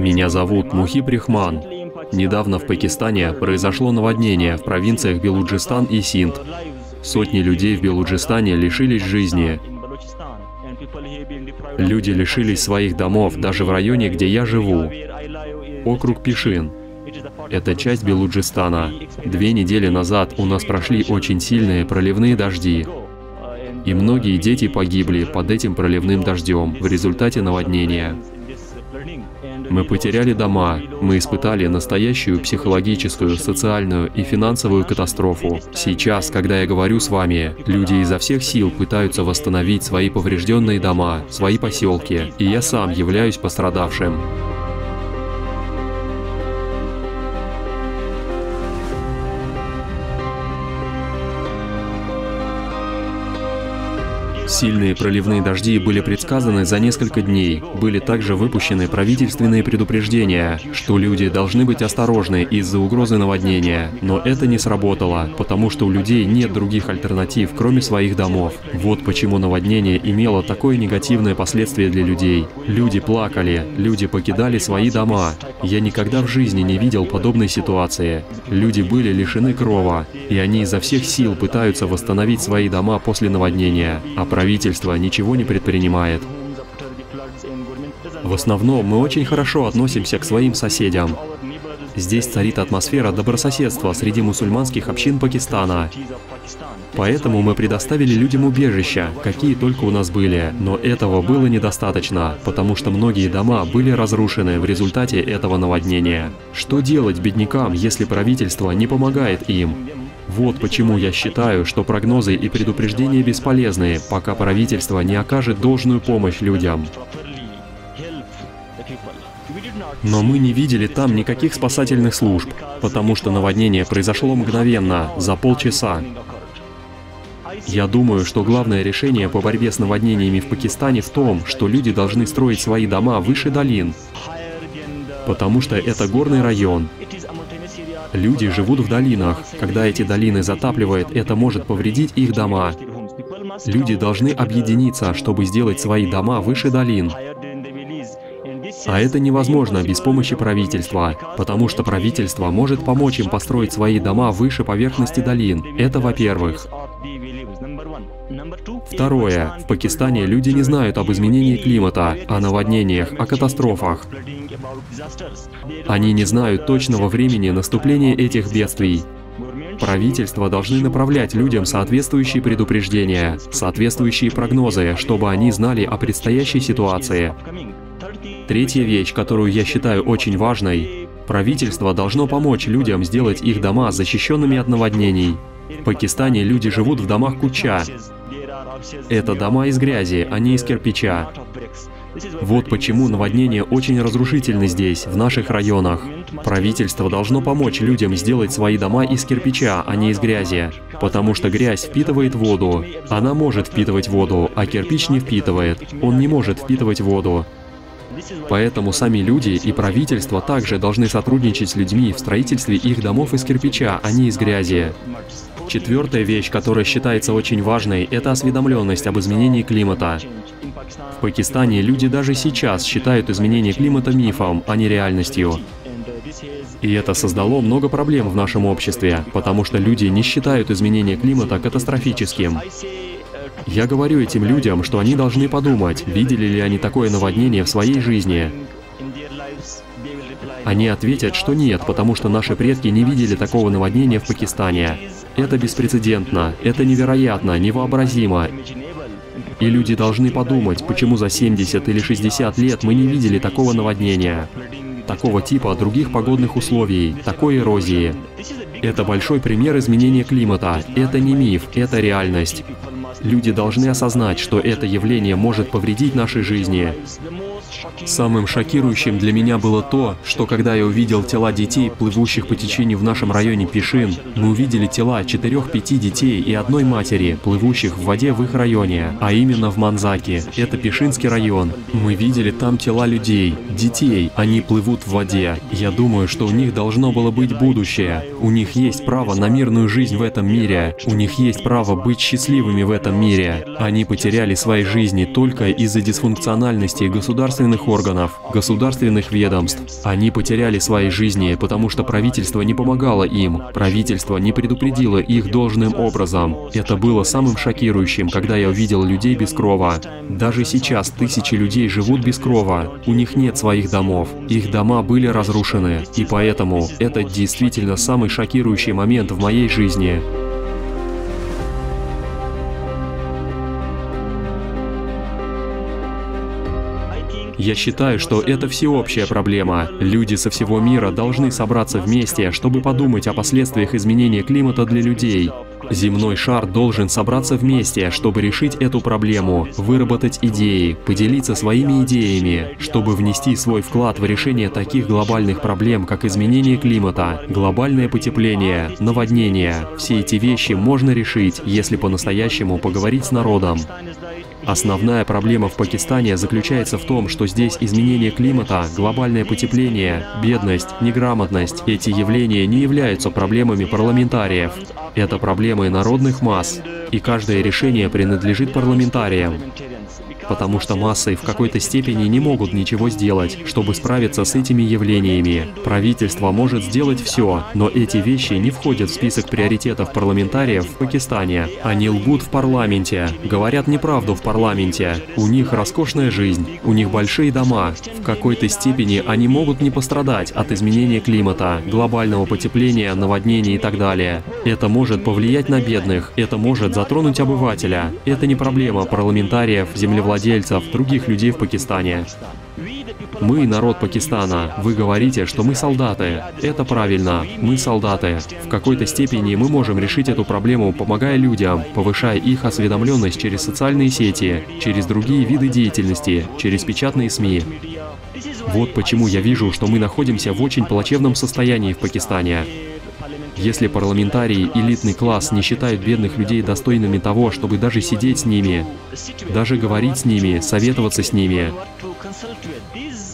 Меня зовут Мухиб Рихман. Недавно в Пакистане произошло наводнение в провинциях Белуджистан и Синд. Сотни людей в Белуджистане лишились жизни. Люди лишились своих домов даже в районе, где я живу. Округ Пишин. Это часть Белуджистана. Две недели назад у нас прошли очень сильные проливные дожди. И многие дети погибли под этим проливным дождем в результате наводнения. Мы потеряли дома, мы испытали настоящую психологическую, социальную и финансовую катастрофу. Сейчас, когда я говорю с вами, люди изо всех сил пытаются восстановить свои поврежденные дома, свои поселки, и я сам являюсь пострадавшим. Сильные проливные дожди были предсказаны за несколько дней. Были также выпущены правительственные предупреждения, что люди должны быть осторожны из-за угрозы наводнения. Но это не сработало, потому что у людей нет других альтернатив, кроме своих домов. Вот почему наводнение имело такое негативное последствие для людей. Люди плакали, люди покидали свои дома. Я никогда в жизни не видел подобной ситуации. Люди были лишены крова, и они изо всех сил пытаются восстановить свои дома после наводнения. А правительство ничего не предпринимает. В основном мы очень хорошо относимся к своим соседям. Здесь царит атмосфера добрососедства среди мусульманских общин Пакистана. Поэтому мы предоставили людям убежища, какие только у нас были. Но этого было недостаточно, потому что многие дома были разрушены в результате этого наводнения. Что делать беднякам, если правительство не помогает им? Вот почему я считаю, что прогнозы и предупреждения бесполезны, пока правительство не окажет должную помощь людям. Но мы не видели там никаких спасательных служб, потому что наводнение произошло мгновенно, за полчаса. Я думаю, что главное решение по борьбе с наводнениями в Пакистане в том, что люди должны строить свои дома выше долин, потому что это горный район, Люди живут в долинах. Когда эти долины затапливает, это может повредить их дома. Люди должны объединиться, чтобы сделать свои дома выше долин. А это невозможно без помощи правительства, потому что правительство может помочь им построить свои дома выше поверхности долин. Это во-первых. Второе. В Пакистане люди не знают об изменении климата, о наводнениях, о катастрофах. Они не знают точного времени наступления этих бедствий. Правительства должны направлять людям соответствующие предупреждения, соответствующие прогнозы, чтобы они знали о предстоящей ситуации. Третья вещь, которую я считаю очень важной, правительство должно помочь людям сделать их дома защищенными от наводнений. В Пакистане люди живут в домах куча. Это дома из грязи, а не из кирпича. Вот почему наводнения очень разрушительны здесь, в наших районах. Правительство должно помочь людям сделать свои дома из кирпича, а не из грязи. Потому что грязь впитывает воду. Она может впитывать воду, а кирпич не впитывает. Он не может впитывать воду. Поэтому сами люди и правительство также должны сотрудничать с людьми в строительстве их домов из кирпича, а не из грязи. Четвертая вещь, которая считается очень важной, это осведомленность об изменении климата. В Пакистане люди даже сейчас считают изменение климата мифом, а не реальностью. И это создало много проблем в нашем обществе, потому что люди не считают изменение климата катастрофическим. Я говорю этим людям, что они должны подумать, видели ли они такое наводнение в своей жизни. Они ответят, что нет, потому что наши предки не видели такого наводнения в Пакистане. Это беспрецедентно, это невероятно, невообразимо. И люди должны подумать, почему за 70 или 60 лет мы не видели такого наводнения, такого типа других погодных условий, такой эрозии. Это большой пример изменения климата. Это не миф, это реальность. Люди должны осознать, что это явление может повредить нашей жизни. Самым шокирующим для меня было то, что когда я увидел тела детей, плывущих по течению в нашем районе Пишин, мы увидели тела четырех-пяти детей и одной матери, плывущих в воде в их районе, а именно в Манзаке. Это Пишинский район. Мы видели там тела людей, детей, они плывут в воде. Я думаю, что у них должно было быть будущее. У них есть право на мирную жизнь в этом мире. У них есть право быть счастливыми в этом мире. Они потеряли свои жизни только из-за дисфункциональности государства государственных органов, государственных ведомств. Они потеряли свои жизни, потому что правительство не помогало им, правительство не предупредило их должным образом. Это было самым шокирующим, когда я увидел людей без крова. Даже сейчас тысячи людей живут без крова, у них нет своих домов, их дома были разрушены, и поэтому это действительно самый шокирующий момент в моей жизни. Я считаю, что это всеобщая проблема. Люди со всего мира должны собраться вместе, чтобы подумать о последствиях изменения климата для людей. Земной шар должен собраться вместе, чтобы решить эту проблему, выработать идеи, поделиться своими идеями, чтобы внести свой вклад в решение таких глобальных проблем, как изменение климата, глобальное потепление, наводнение. Все эти вещи можно решить, если по-настоящему поговорить с народом. Основная проблема в Пакистане заключается в том, что здесь изменение климата, глобальное потепление, бедность, неграмотность, эти явления не являются проблемами парламентариев. Это проблемы народных масс, и каждое решение принадлежит парламентариям потому что массы в какой-то степени не могут ничего сделать, чтобы справиться с этими явлениями. Правительство может сделать все, но эти вещи не входят в список приоритетов парламентариев в Пакистане. Они лгут в парламенте, говорят неправду в парламенте. У них роскошная жизнь, у них большие дома. В какой-то степени они могут не пострадать от изменения климата, глобального потепления, наводнений и так далее. Это может повлиять на бедных, это может затронуть обывателя. Это не проблема парламентариев, землевладельцев, владельцев, других людей в Пакистане. Мы народ Пакистана. Вы говорите, что мы солдаты. Это правильно. Мы солдаты. В какой-то степени мы можем решить эту проблему, помогая людям, повышая их осведомленность через социальные сети, через другие виды деятельности, через печатные СМИ. Вот почему я вижу, что мы находимся в очень плачевном состоянии в Пакистане. Если парламентарии, элитный класс не считают бедных людей достойными того, чтобы даже сидеть с ними, даже говорить с ними, советоваться с ними,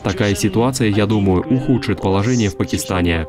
такая ситуация, я думаю, ухудшит положение в Пакистане.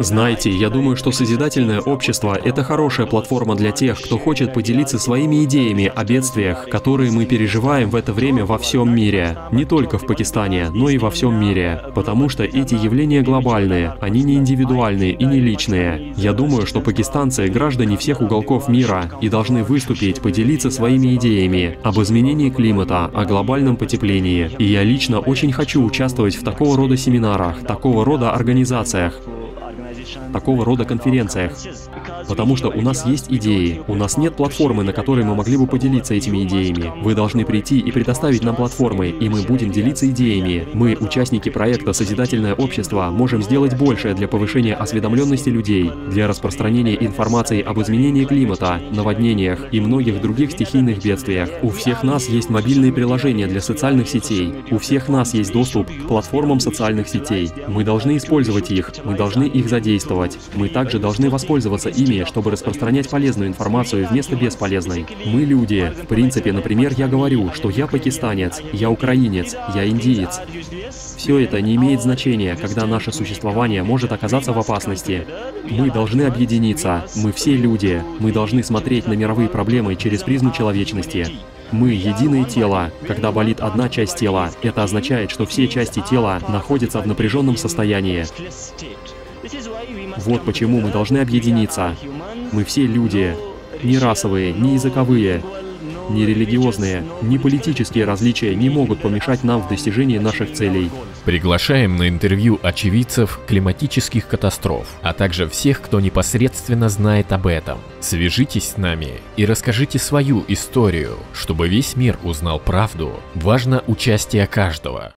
Знаете, я думаю, что созидательное общество — это хорошая платформа для тех, кто хочет поделиться своими идеями о бедствиях, которые мы переживаем в это время во всем мире. Не только в Пакистане, но и во всем мире. Потому что эти явления глобальные, они не индивидуальные и не личные. Я думаю, что пакистанцы — граждане всех уголков мира и должны выступить, поделиться своими идеями об изменении климата, о глобальном потеплении. И я лично очень хочу участвовать в такого рода семинарах, такого рода организациях, такого рода конференциях. Потому что у нас есть идеи, у нас нет платформы, на которой мы могли бы поделиться этими идеями. Вы должны прийти и предоставить нам платформы, и мы будем делиться идеями. Мы, участники проекта «Созидательное общество», можем сделать большее для повышения осведомленности людей, для распространения информации об изменении климата, наводнениях и многих других стихийных бедствиях. У всех нас есть мобильные приложения для социальных сетей. У всех нас есть доступ к платформам социальных сетей. Мы должны использовать их, мы должны их задействовать. Мы также должны воспользоваться ими чтобы распространять полезную информацию вместо бесполезной. Мы люди. В принципе, например, я говорю, что я пакистанец, я украинец, я индиец. Все это не имеет значения, когда наше существование может оказаться в опасности. Мы должны объединиться. Мы все люди. Мы должны смотреть на мировые проблемы через призму человечности. Мы — единое тело. Когда болит одна часть тела, это означает, что все части тела находятся в напряженном состоянии. Вот почему мы должны объединиться. Мы все люди, ни расовые, ни языковые, ни религиозные, ни политические различия не могут помешать нам в достижении наших целей. Приглашаем на интервью очевидцев климатических катастроф, а также всех, кто непосредственно знает об этом. Свяжитесь с нами и расскажите свою историю, чтобы весь мир узнал правду. Важно участие каждого.